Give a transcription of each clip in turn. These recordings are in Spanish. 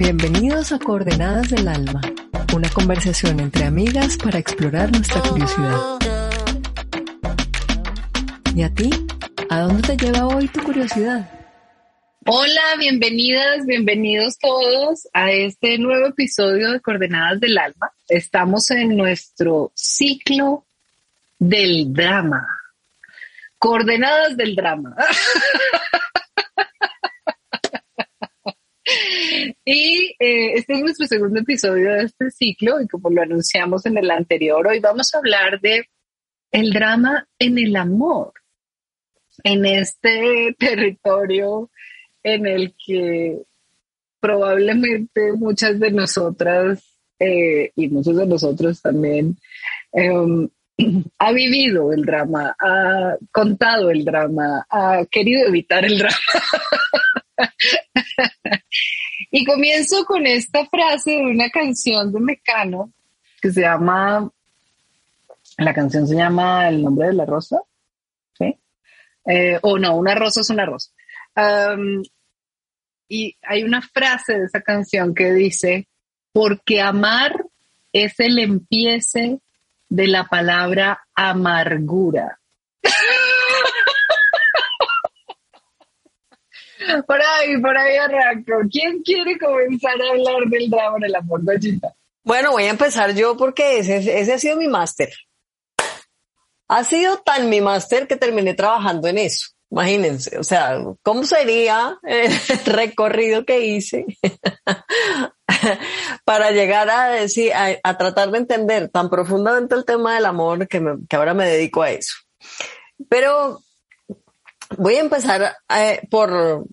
Bienvenidos a Coordenadas del Alma, una conversación entre amigas para explorar nuestra curiosidad. ¿Y a ti? ¿A dónde te lleva hoy tu curiosidad? Hola, bienvenidas, bienvenidos todos a este nuevo episodio de Coordenadas del Alma. Estamos en nuestro ciclo del drama. Coordenadas del drama. Y eh, este es nuestro segundo episodio de este ciclo y como lo anunciamos en el anterior, hoy vamos a hablar de el drama en el amor, en este territorio en el que probablemente muchas de nosotras eh, y muchos de nosotros también em, ha vivido el drama, ha contado el drama, ha querido evitar el drama. y comienzo con esta frase de una canción de Mecano que se llama, la canción se llama El nombre de la rosa, ¿sí? Eh, o no, una rosa es una rosa. y hay una frase de esa canción que dice, porque amar es el empiece de la palabra amargura. Por ahí, por ahí arranco. ¿Quién quiere comenzar a hablar del drama de la portachita? Bueno, voy a empezar yo porque ese, ese ha sido mi máster. Ha sido tan mi máster que terminé trabajando en eso. Imagínense, o sea, ¿cómo sería el recorrido que hice para llegar a decir, a, tratar de entender tan profundamente el tema del amor que, ahora me dedico a eso? Pero voy a empezar eh, por,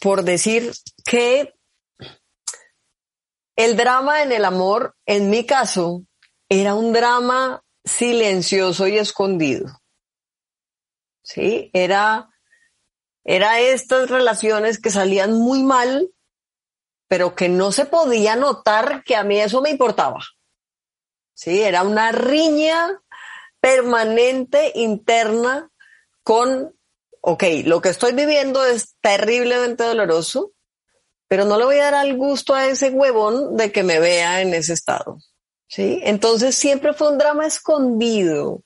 por decir que el drama en el amor, en mi caso, era un drama silencioso y escondido. Sí, era, era estas relaciones que salían muy mal, pero que no se podía notar que a mí eso me importaba. Sí, era una riña permanente interna con ok, lo que estoy viviendo es terriblemente doloroso, pero no le voy a dar al gusto a ese huevón de que me vea en ese estado. ¿Sí? Entonces siempre fue un drama escondido,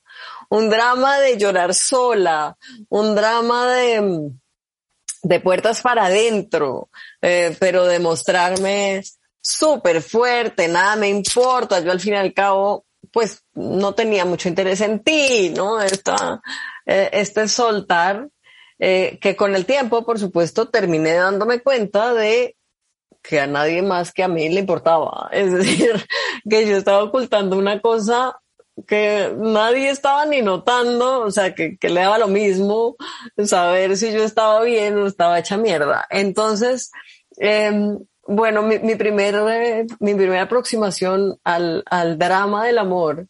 un drama de llorar sola, un drama de, de puertas para adentro, eh, pero de mostrarme súper fuerte, nada me importa, yo al fin y al cabo, pues no tenía mucho interés en ti, ¿no? Esta, eh, este soltar eh, que con el tiempo, por supuesto, terminé dándome cuenta de que a nadie más que a mí le importaba. Es decir, que yo estaba ocultando una cosa que nadie estaba ni notando, o sea, que, le daba lo mismo saber si yo estaba bien o estaba hecha mierda. Entonces, eh, bueno, mi, mi, primer, eh, mi primera aproximación al, al drama del amor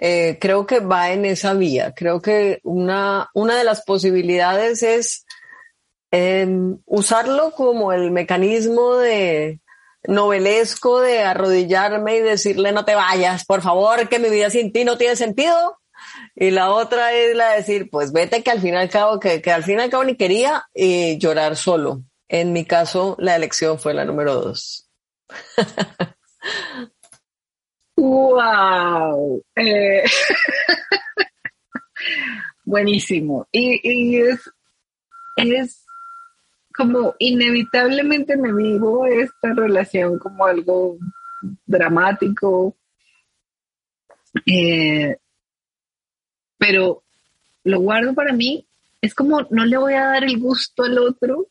eh, creo que va en esa vía. Creo que una, una de las posibilidades es em, usarlo como el mecanismo de novelesco de arrodillarme y decirle no te vayas, por favor, que mi vida sin ti no tiene sentido. Y la otra es la de decir, pues vete que al fin y al cabo, que, que al fin y al cabo ni quería y llorar solo. En mi caso, la elección fue la número dos. ¡Wow! Eh, buenísimo. Y, es, es como inevitablemente me vivo esta relación como algo dramático. Eh, pero lo guardo para mí. Es como no le voy a dar el gusto al otro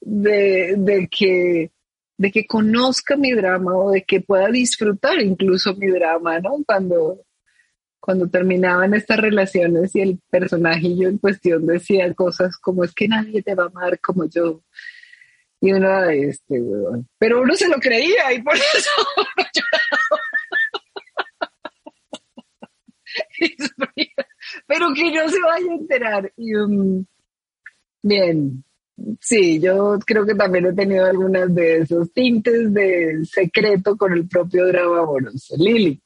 de, de que de que conozca mi drama o de que pueda disfrutar incluso mi drama, ¿no? Cuando, cuando terminaban estas relaciones y el personajillo en cuestión decía cosas como es que nadie te va a amar como yo. Y uno, este, Pero uno se lo creía y por eso Pero que no se vaya a enterar. Y, um, bien, Sí, yo creo que también he tenido algunas de esos tintes de secreto con el propio drama amoroso. Lili.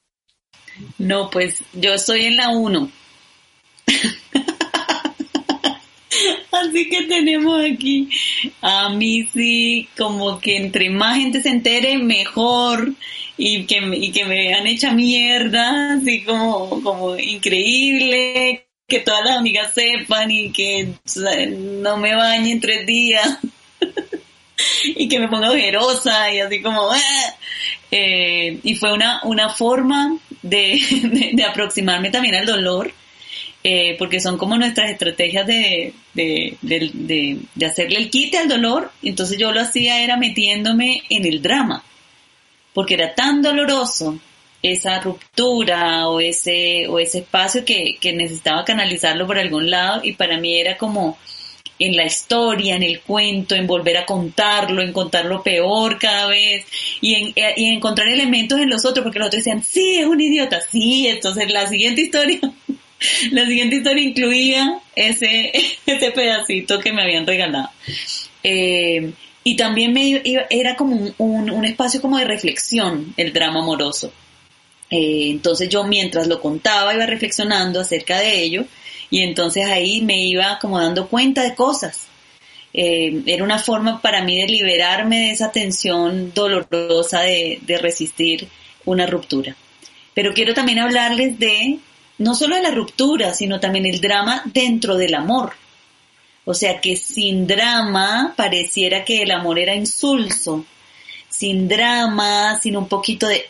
No, pues yo estoy en la 1. Así que tenemos aquí a mí sí, como que entre más gente se entere, mejor. Y que, y que me vean hecha mierda, así como, como increíble, que todas las amigas sepan y que no me bañe en tres días y que me ponga ojerosa y así como... Ah". Eh, y fue una, una forma de, de, aproximarme también al dolor, eh, porque son como nuestras estrategias de, de, hacerle el quite al dolor. Entonces yo lo hacía era metiéndome en el drama, porque era tan doloroso esa ruptura o ese, o ese espacio que, que necesitaba canalizarlo por algún lado y para mí era como en la historia, en el cuento, en volver a contarlo, en contarlo peor cada vez y en, y encontrar elementos en los otros, porque los otros decían, sí, es un idiota, sí, entonces la siguiente historia, la siguiente historia incluía ese, ese pedacito que me habían regalado. Eh, y también me, era como un, un espacio como de reflexión, el drama amoroso. Eh, entonces yo mientras lo contaba iba reflexionando acerca de ello y entonces ahí me iba como dando cuenta de cosas. Eh, era una forma para mí de liberarme de esa tensión dolorosa de, de resistir una ruptura. Pero quiero también hablarles de no solo de la ruptura, sino también el drama dentro del amor. O sea que sin drama pareciera que el amor era insulso, sin drama, sin un poquito de,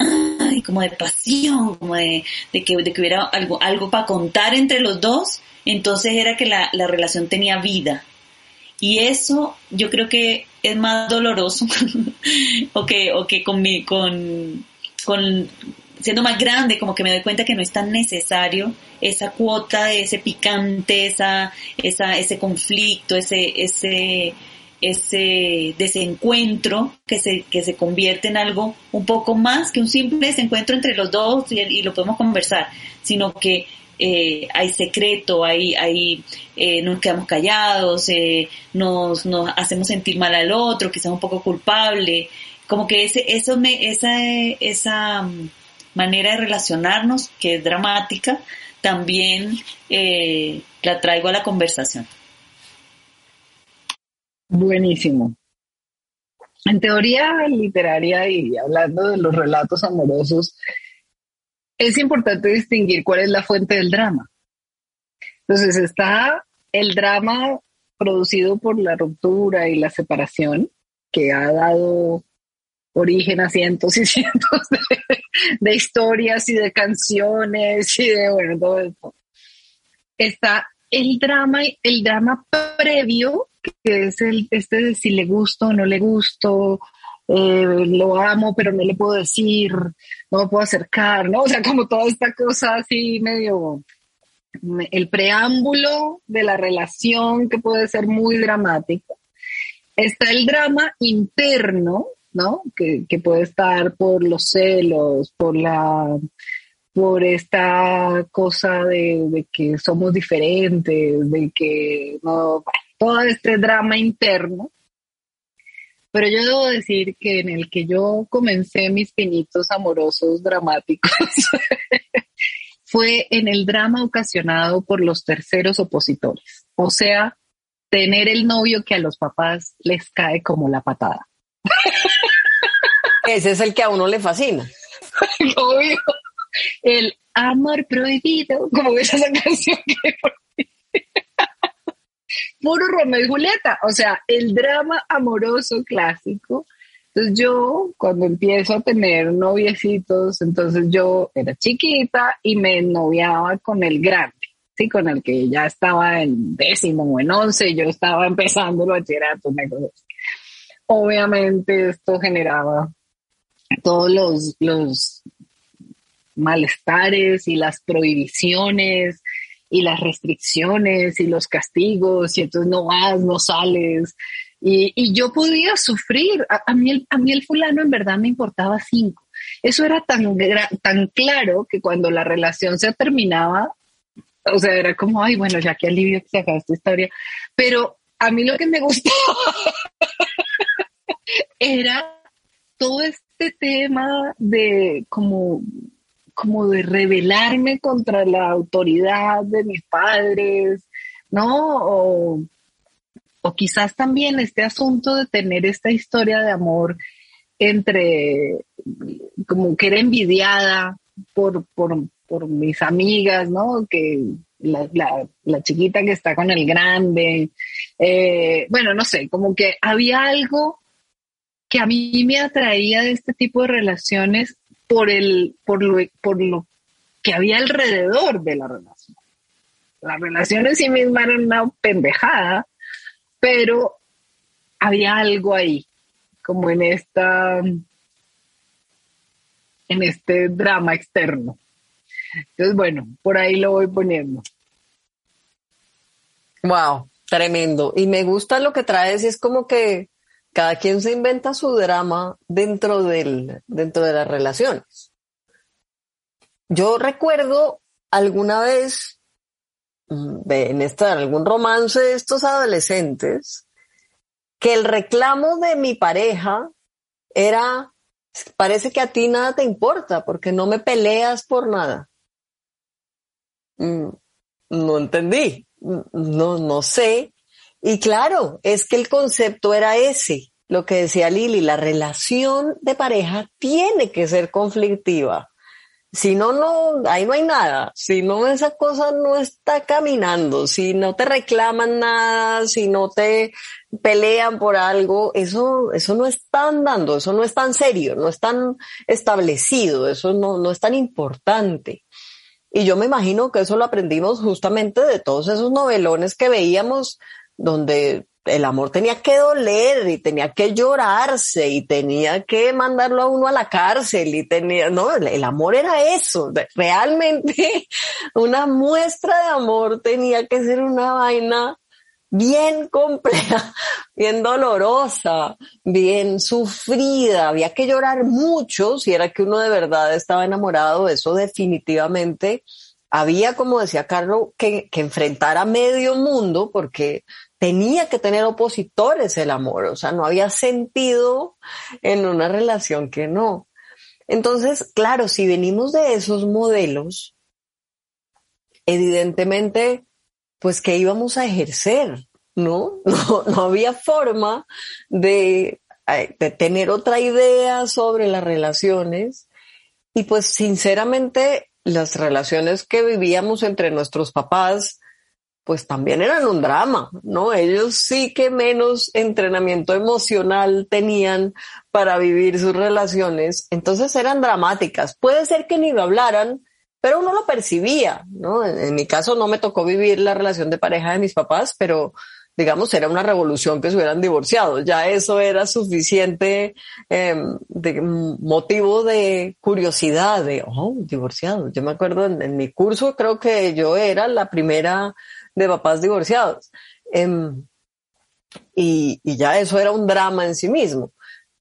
como de pasión, como de, de, que, de que hubiera algo, algo para contar entre los dos, entonces era que la, la relación tenía vida. Y eso yo creo que es más doloroso, o que, o que con, mi, con, con siendo más grande, como que me doy cuenta que no es tan necesario esa cuota de ese picante, esa, esa, ese conflicto, ese, ese, ese desencuentro que se, que se convierte en algo un poco más que un simple desencuentro entre los dos y, lo podemos conversar, sino que eh, hay secreto, hay, hay eh, nos quedamos callados, eh, nos, nos hacemos sentir mal al otro, quizás un poco culpable, como que ese, eso me, esa, esa mm, manera de relacionarnos, que es dramática, también la traigo a la conversación. Buenísimo. En teoría literaria y hablando de los relatos amorosos, es importante distinguir cuál es la fuente del drama. Entonces está el drama producido por la ruptura y la separación, que ha dado origen a cientos y cientos de, historias y de canciones y de, bueno, todo eso. Está el drama, el drama previo que es el, este de si le gusto o no le gusto, eh, lo amo, pero no le puedo decir, no me puedo acercar, ¿no? O sea, como toda esta cosa así medio, el preámbulo de la relación que puede ser muy dramático. Está el drama interno, ¿no? Que, que puede estar por los celos, por la por esta cosa de, de que somos diferentes, de que no, todo este drama interno. Pero yo debo decir que en el que yo comencé mis pinitos amorosos dramáticos fue en el drama ocasionado por los terceros opositores. O sea, tener el novio que a los papás les cae como la patada. Ese es el que a uno le fascina. Obvio. El amor prohibido, como ves esa canción que puro Romeo y Julieta, o sea, el drama amoroso clásico. Entonces yo, cuando empiezo a tener noviecitos, entonces yo era chiquita y me noviaba con el grande, ¿sí? Con el que ya estaba en décimo o en once, yo estaba empezando el bachillerato, Obviamente esto generaba todos los, los malestares y las prohibiciones y las restricciones y los castigos y entonces no vas, no sales. Y, yo podía sufrir. A, mí el, a mí el fulano en verdad me importaba cinco. Eso era tan, tan claro que cuando la relación se terminaba, o sea, era como, ay, bueno, ya que alivio que se acaba esta historia. Pero a mí lo que me gustaba era todo este tema de como como de rebelarme contra la autoridad de mis padres, ¿no? O, quizás también este asunto de tener esta historia de amor entre, como que era envidiada por, por, mis amigas, ¿no? Que la, la, chiquita que está con el grande, eh, bueno, no sé, como que había algo que a mí me atraía de este tipo de relaciones por, el, por, lo, por lo que había alrededor de la relación. La relación en sí misma era una pendejada, pero había algo ahí, como en esta, en este drama externo. Entonces, bueno, por ahí lo voy poniendo. Wow, tremendo. Y me gusta lo que traes, es como que cada quien se inventa su drama dentro, del, dentro de las relaciones. Yo recuerdo alguna vez mm, en, en algún romance de estos adolescentes que el reclamo de mi pareja era, parece que a ti nada te importa porque no me peleas por nada. Mm, no entendí, mm, no, no sé y claro, es que el concepto era ese, lo que decía Lili, la relación de pareja tiene que ser conflictiva. Si no, no, ahí no hay nada. Si no, esa cosa no está caminando. Si no te reclaman nada, si no te pelean por algo, eso, eso no está andando, eso no es tan serio, no es tan establecido, eso no, no es tan importante. Y yo me imagino que eso lo aprendimos justamente de todos esos novelones que veíamos donde el amor tenía que doler y tenía que llorarse y tenía que mandarlo a uno a la cárcel y tenía, no, el amor era eso, realmente una muestra de amor tenía que ser una vaina bien compleja, bien dolorosa, bien sufrida, había que llorar mucho si era que uno de verdad estaba enamorado, eso definitivamente. Había, como decía Carlos, que, que enfrentar a medio mundo porque tenía que tener opositores el amor, o sea, no había sentido en una relación que no. Entonces, claro, si venimos de esos modelos, evidentemente, pues que íbamos a ejercer, ¿no? No, había forma de, de tener otra idea sobre las relaciones. Y pues sinceramente, las relaciones que vivíamos entre nuestros papás, pues también eran un drama, ¿no? Ellos sí que menos entrenamiento emocional tenían para vivir sus relaciones, entonces eran dramáticas. Puede ser que ni lo hablaran, pero uno lo percibía, ¿no? En, mi caso no me tocó vivir la relación de pareja de mis papás, pero digamos, era una revolución que se hubieran divorciado. Ya eso era suficiente em, de motivo de curiosidad, de, oh, divorciado. Yo me acuerdo en, mi curso, creo que yo era la primera de papás divorciados. Em, y, ya eso era un drama en sí mismo.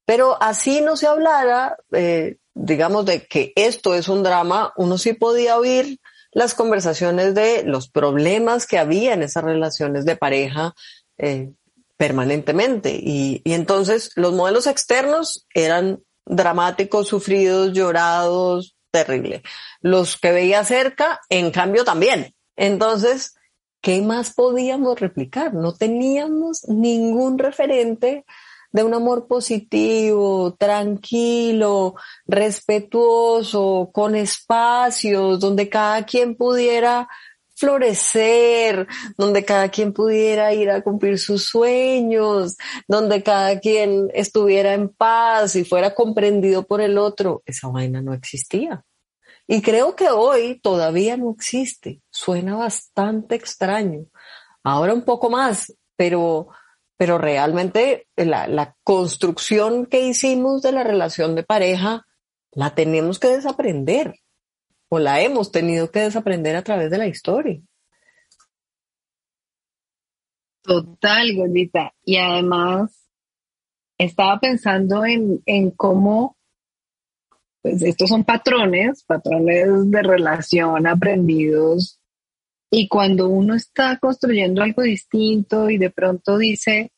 Pero así no se hablara, eh, digamos, de que esto es un drama, uno sí podía oír las conversaciones de los problemas que había en esas relaciones de pareja eh, permanentemente. Y, y entonces los modelos externos eran dramáticos, sufridos, llorados, terrible. Los que veía cerca, en cambio, también. Entonces, ¿qué más podíamos replicar? No teníamos ningún referente de un amor positivo, tranquilo, respetuoso, con espacios donde cada quien pudiera florecer, donde cada quien pudiera ir a cumplir sus sueños, donde cada quien estuviera en paz y fuera comprendido por el otro. Esa vaina no existía. Y creo que hoy todavía no existe. Suena bastante extraño. Ahora un poco más, pero, pero realmente la, construcción que hicimos de la relación de pareja la tenemos que desaprender. o la hemos tenido que desaprender a través de la historia. Total, gordita. Y además, estaba pensando en, en cómo, pues estos son patrones, patrones de relación aprendidos. Y cuando uno está construyendo algo distinto y de pronto dice,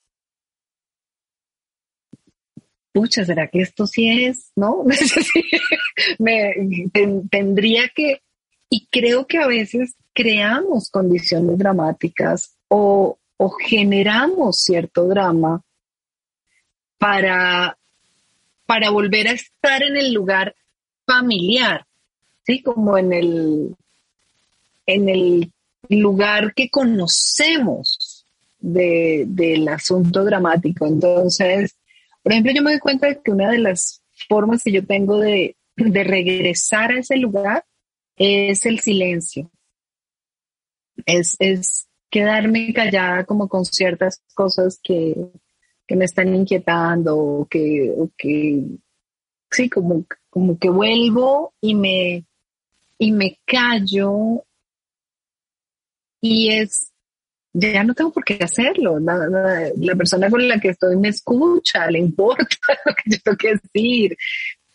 pucha, ¿será que esto sí es? ¿No? Me, tendría que, y creo que a veces creamos condiciones dramáticas o, o generamos cierto drama para, para volver a estar en el lugar familiar, ¿sí? Como en el, en el lugar que conocemos de, del asunto dramático. Entonces, por ejemplo, yo me doy cuenta de que una de las formas que yo tengo de, de regresar a ese lugar es el silencio. Es, es quedarme callada como con ciertas cosas que, me están inquietando o que, que sí, como, como que vuelvo y me, y me callo y es, ya no tengo por qué hacerlo. La, la, persona con la que estoy me escucha, le importa lo que yo tengo que decir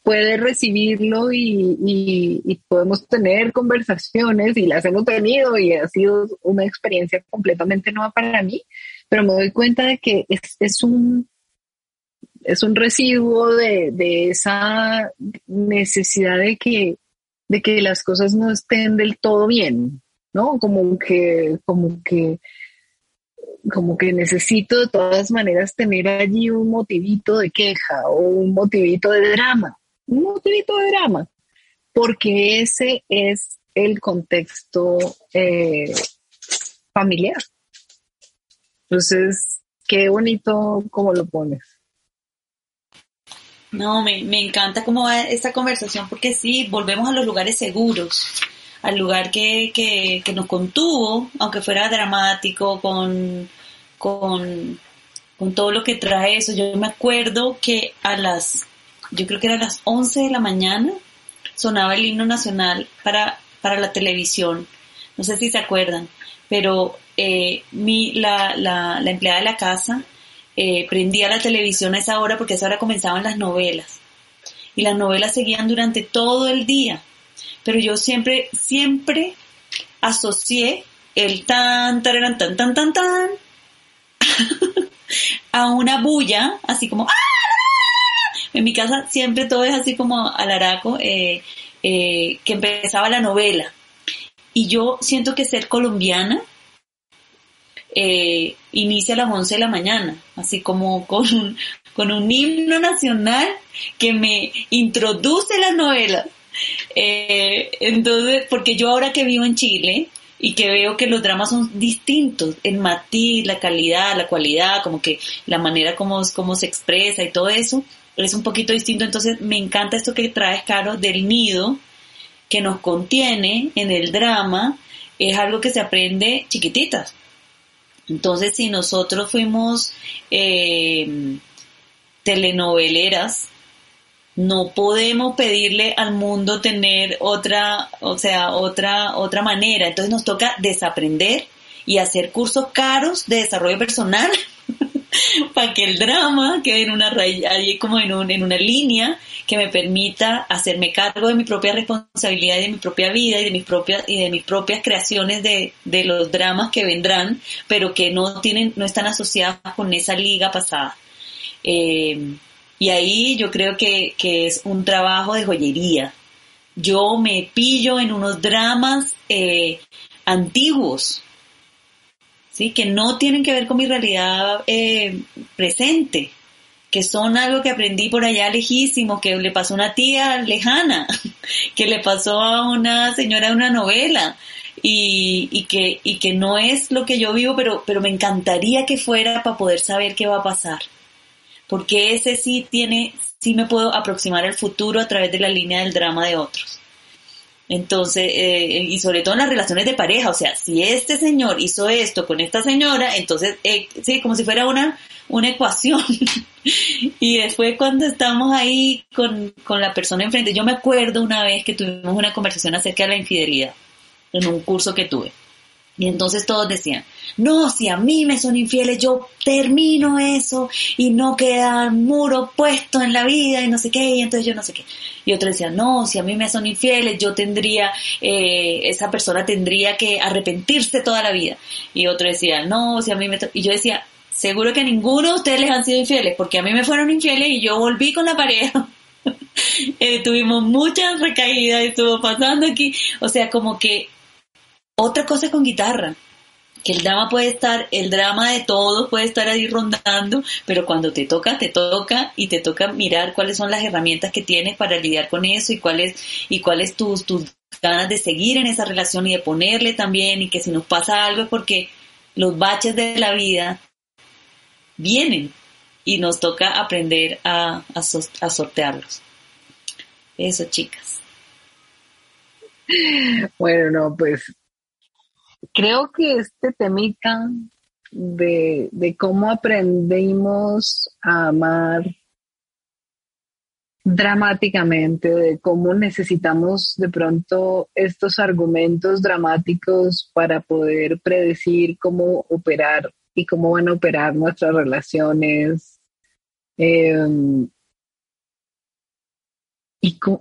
puede recibirlo y, podemos tener conversaciones y las hemos tenido y ha sido una experiencia completamente nueva para mí, pero me doy cuenta de que es, un es un residuo de, esa necesidad de que, de que las cosas no estén del todo bien, ¿no? Como que, como que, como que necesito de todas maneras tener allí un motivito de queja o un motivito de drama un motivito de drama, porque ese es el contexto eh, familiar. Entonces, qué bonito cómo lo pones. No, me, encanta cómo va esta conversación porque sí, volvemos a los lugares seguros, al lugar que, que, nos contuvo, aunque fuera dramático, con, con, con todo lo que trae eso. Yo me acuerdo que a las yo creo que era a las 11 de la mañana, sonaba el himno nacional para, para la televisión. No sé si se acuerdan, pero eh, mi, la, la, la, empleada de la casa eh, prendía la televisión a esa hora porque a esa hora comenzaban las novelas. Y las novelas seguían durante todo el día. Pero yo siempre, siempre asocié el tan, tan, tan, tan, tan, tan, a una bulla, así como ¡ah! En mi casa siempre todo es así como alaraco, eh, eh, que empezaba la novela. Y yo siento que ser colombiana eh, inicia a las 11 de la mañana, así como con un, con un himno nacional que me introduce las novelas. entonces, porque yo ahora que vivo en Chile, y que veo que los dramas son distintos, el matiz, la calidad, la cualidad, como que la manera como, como se expresa y todo eso, es un poquito distinto, entonces me encanta esto que traes, Caro, del nido que nos contiene en el drama, es algo que se aprende chiquititas. Entonces, si nosotros fuimos eh, telenoveleras, no podemos pedirle al mundo tener otra, o sea, otra, otra manera. Entonces nos toca desaprender y hacer cursos caros de desarrollo personal para que el drama quede en una allí como en, un, en una línea que me permita hacerme cargo de mi propia responsabilidad y de mi propia vida y de mis propias y de mis propias creaciones de, de los dramas que vendrán, pero que no tienen, no están asociadas con esa liga pasada. Eh, y ahí yo creo que, que, es un trabajo de joyería. Yo me pillo en unos dramas eh, antiguos, ¿sí? que no tienen que ver con mi realidad eh, presente, que son algo que aprendí por allá lejísimo, que le pasó a una tía lejana, que le pasó a una señora de una novela. Y, y, que, y que no es lo que yo vivo, pero, pero me encantaría que fuera para poder saber qué va a pasar. Porque ese sí tiene, sí me puedo aproximar al futuro a través de la línea del drama de otros. Entonces, eh, y sobre todo en las relaciones de pareja, o sea, si este señor hizo esto con esta señora, entonces, eh, sí, como si fuera una, una ecuación. y después cuando estamos ahí con, con la persona enfrente, yo me acuerdo una vez que tuvimos una conversación acerca de la infidelidad en un curso que tuve. Y entonces todos decían, no, si a mí me son infieles, yo termino eso y no queda muro puesto en la vida y no sé qué, y entonces yo no sé qué. Y otros decían, no, si a mí me son infieles, yo tendría, eh, esa persona tendría que arrepentirse toda la vida. Y otro decía, no, si a mí me... Y yo decía, seguro que ninguno de ustedes les han sido infieles, porque a mí me fueron infieles y yo volví con la pareja. eh, tuvimos muchas recaídas, estuvo pasando aquí. O sea, como que otra cosa con guitarra, que el drama puede estar, el drama de todos puede estar ahí rondando, pero cuando te toca, te toca y te toca mirar cuáles son las herramientas que tienes para lidiar con eso y cuáles y cuáles tus tus ganas de seguir en esa relación y de ponerle también y que si nos pasa algo es porque los baches de la vida vienen y nos toca aprender a, a, a sortearlos. Eso, chicas. Bueno, no, pues creo que este temita de, cómo aprendimos a amar dramáticamente, de cómo necesitamos de pronto estos argumentos dramáticos para poder predecir cómo operar y cómo van a operar nuestras relaciones. Eh,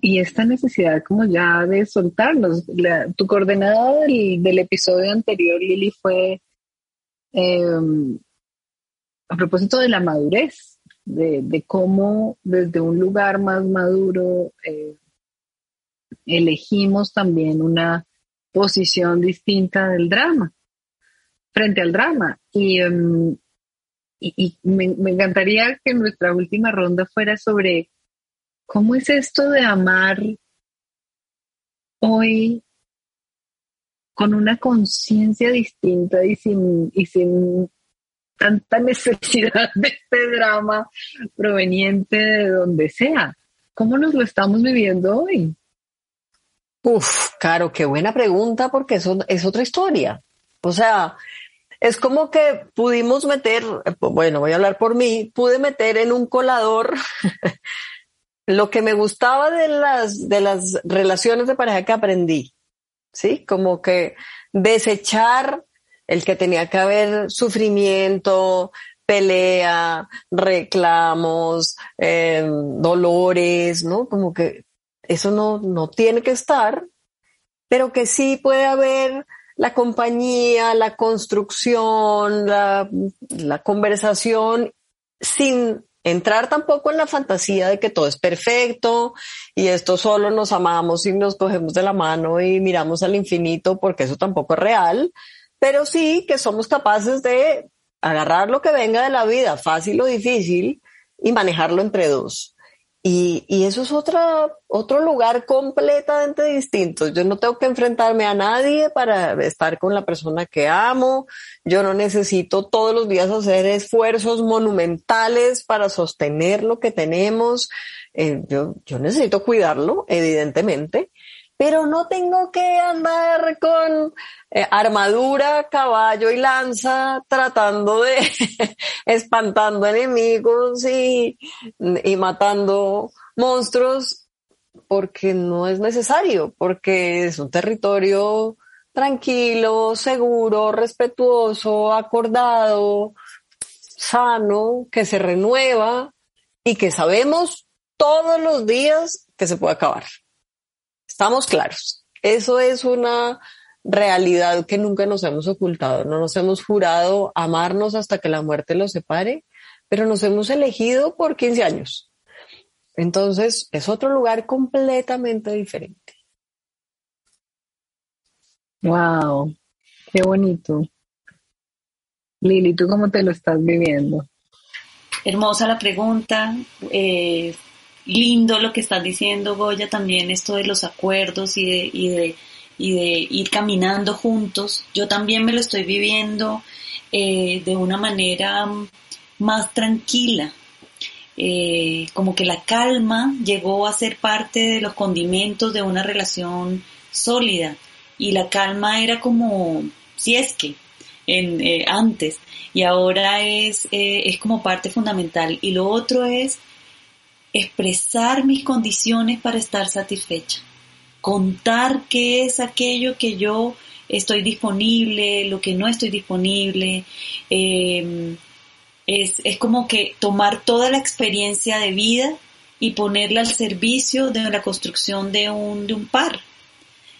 y, esta necesidad como ya de soltarnos. tu coordenada del, episodio anterior, Lili, fue em, a propósito de la madurez, de, cómo desde un lugar más maduro eh, elegimos también una posición distinta del drama, frente al drama. Y, em, y, me, me encantaría que nuestra última ronda fuera sobre ¿Cómo es esto de amar hoy con una conciencia distinta y sin, y sin tanta necesidad de este drama proveniente de donde sea? ¿Cómo nos lo estamos viviendo hoy? Uf, claro, qué buena pregunta porque eso es otra historia. O sea, es como que pudimos meter, bueno, voy a hablar por mí, pude meter en un colador lo que me gustaba de las, de las relaciones de pareja que aprendí, ¿sí? Como que desechar el que tenía que haber sufrimiento, pelea, reclamos, em, dolores, ¿no? Como que eso no, no tiene que estar, pero que sí puede haber la compañía, la construcción, la, la conversación sin entrar tampoco en la fantasía de que todo es perfecto y esto solo nos amamos y nos cogemos de la mano y miramos al infinito porque eso tampoco es real, pero sí que somos capaces de agarrar lo que venga de la vida, fácil o difícil, y manejarlo entre dos. Y, y, eso es otra, otro lugar completamente distinto. Yo no tengo que enfrentarme a nadie para estar con la persona que amo. Yo no necesito todos los días hacer esfuerzos monumentales para sostener lo que tenemos. Eh, yo, yo necesito cuidarlo, evidentemente, pero no tengo que andar con eh, armadura, caballo y lanza tratando de espantando enemigos y, y matando monstruos porque no es necesario, porque es un territorio tranquilo, seguro, respetuoso, acordado, sano, que se renueva y que sabemos todos los días que se puede acabar. Estamos claros. Eso es una realidad que nunca nos hemos ocultado. No nos hemos jurado amarnos hasta que la muerte los separe, pero nos hemos elegido por 15 años. Entonces es otro lugar completamente diferente. Wow, qué bonito. Lili, ¿tú cómo te lo estás viviendo? Hermosa la pregunta. Eh, lindo lo que estás diciendo, Goya, también esto de los acuerdos y de, y de, y de ir caminando juntos. Yo también me lo estoy viviendo eh, de una manera más tranquila. Eh, como que la calma llegó a ser parte de los condimentos de una relación sólida y la calma era como, si es que, en, eh, antes y ahora es, eh, es como parte fundamental. Y lo otro es expresar mis condiciones para estar satisfecha, contar qué es aquello que yo estoy disponible, lo que no estoy disponible. Em, es, es como que tomar toda la experiencia de vida y ponerla al servicio de la construcción de un, de un par,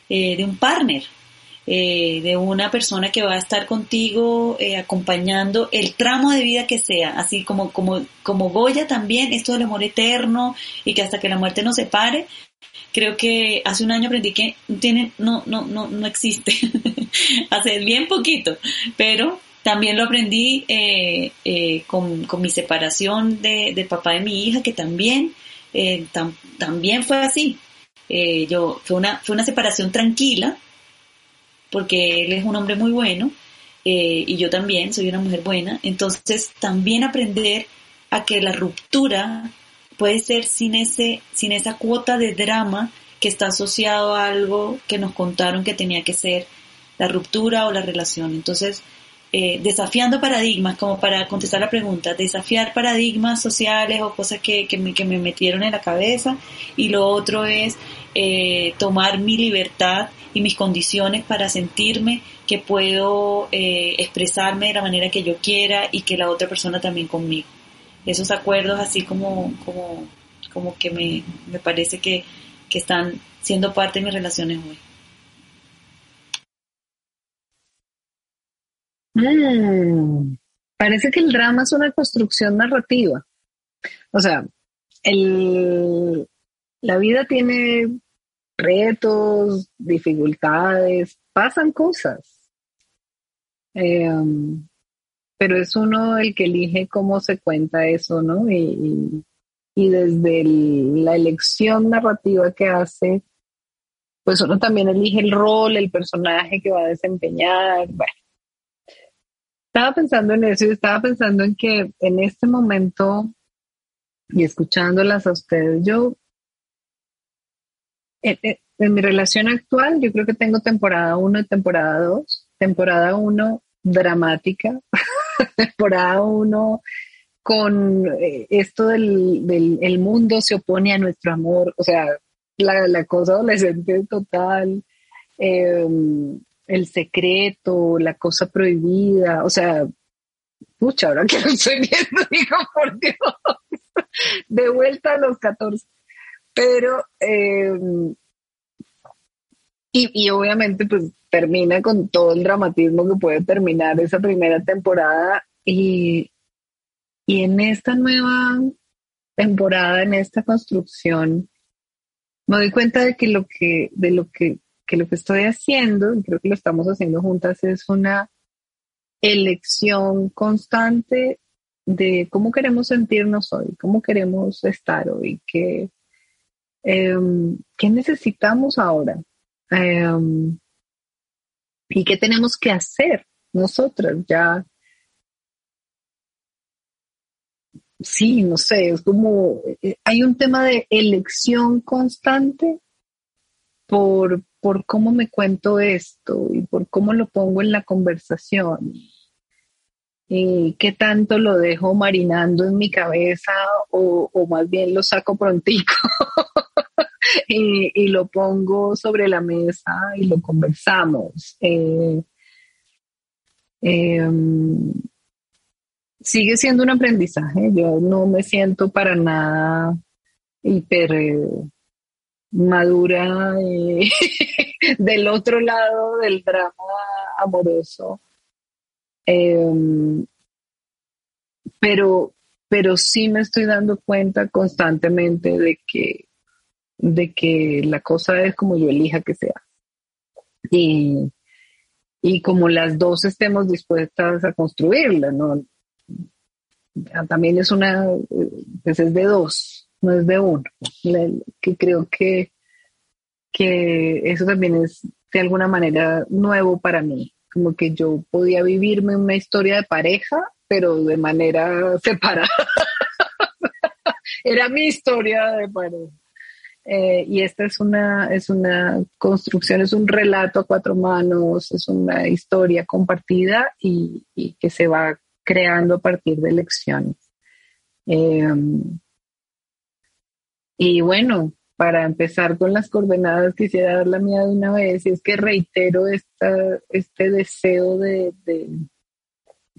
eh, de un partner. Eh, de una persona que va a estar contigo eh, acompañando el tramo de vida que sea, así como, como, como Goya también, esto del amor eterno y que hasta que la muerte nos separe, creo que hace un año aprendí que tiene, no, no, no, no existe, hace bien poquito, pero también lo aprendí eh, con, con, mi separación de, de, papá de mi hija, que también, también fue así. yo, fue una, fue una separación tranquila, porque él es un hombre muy bueno eh, y yo también soy una mujer buena. Entonces también aprender a que la ruptura puede ser sin, ese, sin esa cuota de drama que está asociado a algo que nos contaron que tenía que ser la ruptura o la relación. Entonces, eh, desafiando paradigmas, como para contestar la pregunta, desafiar paradigmas sociales o cosas que, que, me, que me metieron en la cabeza. Y lo otro es eh, tomar mi libertad y mis condiciones para sentirme que puedo eh, expresarme de la manera que yo quiera y que la otra persona también conmigo. Esos acuerdos así como, como, como que me, me parece que, que están siendo parte de mis relaciones hoy. Mm, parece que el drama es una construcción narrativa. O sea, el, la vida tiene retos, dificultades, pasan cosas. Em, pero es uno el que elige cómo se cuenta eso, ¿no? Y, desde la elección narrativa que hace, pues uno también elige el rol, el personaje que va a desempeñar. Bueno, estaba pensando en eso y estaba pensando en que en este momento y escuchándolas a ustedes, yo en, mi relación actual, yo creo que tengo temporada 1 y temporada 2. Temporada 1 dramática, temporada 1 con eh, esto del, del el mundo se opone a nuestro amor, o sea, la, la cosa adolescente total, em, el secreto, la cosa prohibida, o sea, pucha, ahora que lo estoy viendo, digo, por Dios, de vuelta a los 14. Pero, em, y, obviamente, pues termina con todo el dramatismo que puede terminar esa primera temporada. Y, y en esta nueva temporada, en esta construcción, me doy cuenta de que lo que, de lo que, lo que estoy haciendo, y creo que lo estamos haciendo juntas, es una elección constante de cómo queremos sentirnos hoy, cómo queremos estar hoy, qué, Em, ¿qué necesitamos ahora? Em, ¿Y qué tenemos que hacer nosotras? Ya, sí, no sé, es como, eh, hay un tema de elección constante por, por cómo me cuento esto y por cómo lo pongo en la conversación y qué tanto lo dejo marinando en mi cabeza o, más bien lo saco prontico y, lo pongo sobre la mesa y lo conversamos. Eh, em, sigue siendo un aprendizaje. Yo no me siento para nada hiper eh, madura eh, del otro lado del drama amoroso. Em, pero, pero sí me estoy dando cuenta constantemente de que de que la cosa es como yo elija que sea. Y, y como las dos estemos dispuestas a construirla, ¿no? También es una, pues es de dos, no es de uno. Que creo que, que eso también es de alguna manera nuevo para mí. Como que yo podía vivirme una historia de pareja, pero de manera separada. Era mi historia de pareja. eh, y esta es una, es una construcción, es un relato a cuatro manos, es una historia compartida y, que se va creando a partir de lecciones. Em, y bueno, para empezar con las coordenadas, quisiera dar la mía de una vez, y es que reitero esta, este deseo de,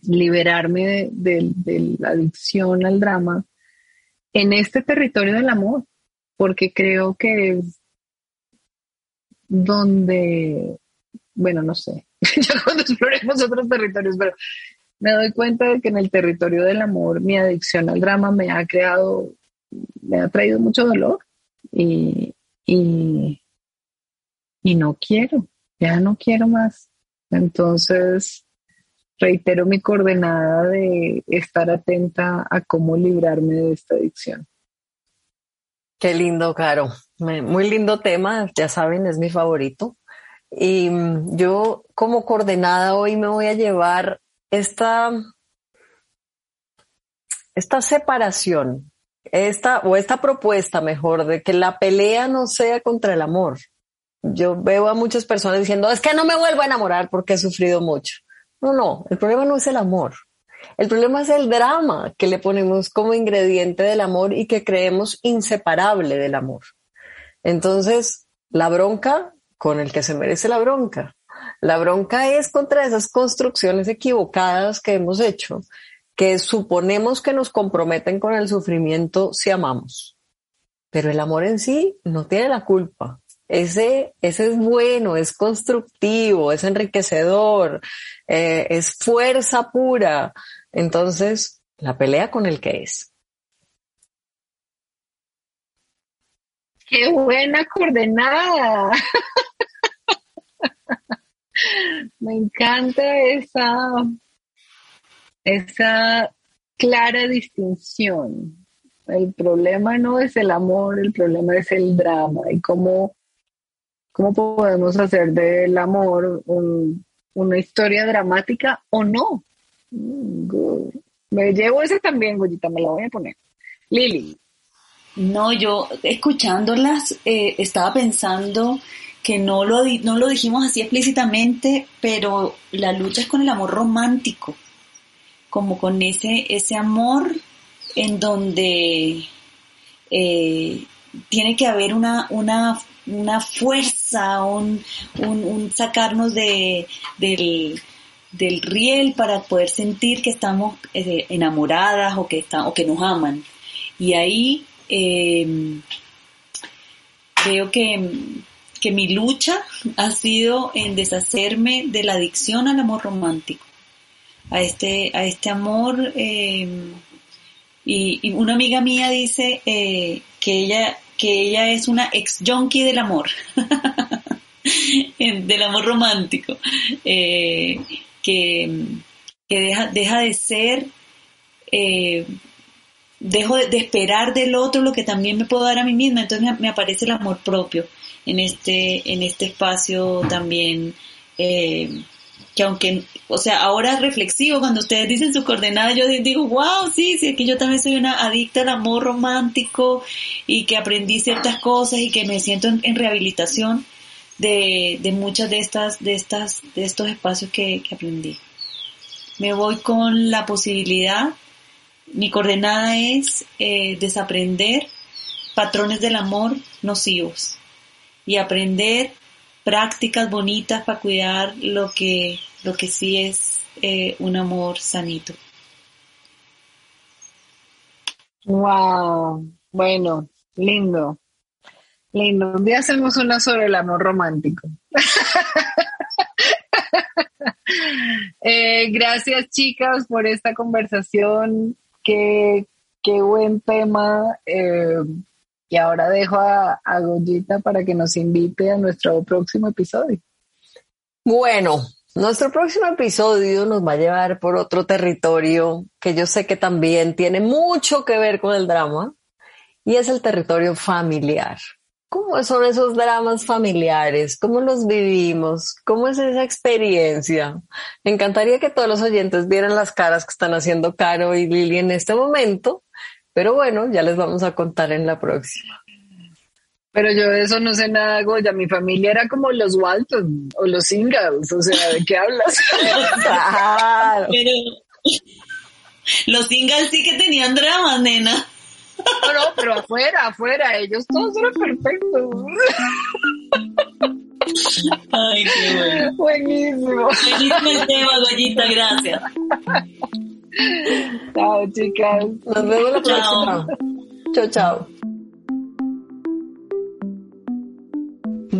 liberarme de, de, la adicción al drama en este territorio del amor, porque creo que es donde, bueno, no sé, ya cuando exploremos otros territorios, pero me doy cuenta de que en el territorio del amor mi adicción al drama me ha creado, me ha traído mucho dolor y, y, y no quiero, ya no quiero más. Entonces, reitero mi coordenada de estar atenta a cómo librarme de esta adicción. Qué lindo, Caro. Muy lindo tema, ya saben, es mi favorito. Y mm, yo como coordenada hoy me voy a llevar esta, esta separación esta o esta propuesta mejor de que la pelea no sea contra el amor. Yo veo a muchas personas diciendo, es que no me vuelvo a enamorar porque he sufrido mucho. No, no, el problema no es el amor. El problema es el drama que le ponemos como ingrediente del amor y que creemos inseparable del amor. Entonces, la bronca con el que se merece la bronca. La bronca es contra esas construcciones equivocadas que hemos hecho que suponemos que nos comprometen con el sufrimiento si amamos. Pero el amor en sí no tiene la culpa. Ese, ese es bueno, es constructivo, es enriquecedor, eh, es fuerza pura. Entonces, la pelea con el que es. ¡Qué buena coordenada! Me encanta esa esa clara distinción. El problema no es el amor, el problema es el drama y cómo, cómo podemos hacer del amor una historia dramática o no. Mm, me llevo ese también, Goyita, me la voy a poner. Lili. No, yo escuchándolas eh, estaba pensando que no lo, no lo dijimos así explícitamente, pero la lucha es con el amor romántico como con ese, ese amor en donde eh, tiene que haber una, una, una fuerza, un, un, sacarnos de, del, del, riel para poder sentir que estamos eh, enamoradas o que, está, o que nos aman. Y ahí eh, creo que, que mi lucha ha sido en deshacerme de la adicción al amor romántico a este, a este amor. Eh, y, una amiga mía dice eh, que ella que ella es una ex junkie del amor, del amor romántico, eh, que, que deja, deja de ser, dejo de, esperar del otro lo que también me puedo dar a mí misma, entonces me, me aparece el amor propio en este, en este espacio también que aunque, o sea, ahora reflexivo, cuando ustedes dicen su coordenada, yo digo, wow, sí, sí, que yo también soy una adicta al amor romántico y que aprendí ciertas cosas y que me siento en, rehabilitación de, de, muchas de estas, de estas, de estos espacios que, que aprendí. Me voy con la posibilidad, mi coordenada es eh, desaprender patrones del amor nocivos y aprender prácticas bonitas para cuidar lo que, lo que sí es eh, un amor sanito. Wow, bueno, lindo, lindo. Un día hacemos una sobre el amor romántico. Eh, gracias chicas por esta conversación. Qué, qué buen tema. Eh, y ahora dejo a, a Goyita para que nos invite a nuestro próximo episodio. Bueno, nuestro próximo episodio nos va a llevar por otro territorio que yo sé que también tiene mucho que ver con el drama y es el territorio familiar. ¿Cómo son esos dramas familiares? ¿Cómo los vivimos? ¿Cómo es esa experiencia? Me encantaría que todos los oyentes vieran las caras que están haciendo Caro y Lili en este momento pero bueno, ya les vamos a contar en la próxima. Pero yo de eso no sé nada, Goya. Mi familia era como los Walton o los Ingalls. O sea, ¿de qué hablas? Claro. Pero los singles sí que tenían dramas, nena. No, no, pero afuera, afuera. Ellos todos eran perfectos. Ay, qué bueno. Buenísimo. Buenísimo el tema, Goyita, gracias. Chao, chicas. Nos vemos la Chao. próxima. Chao, chao.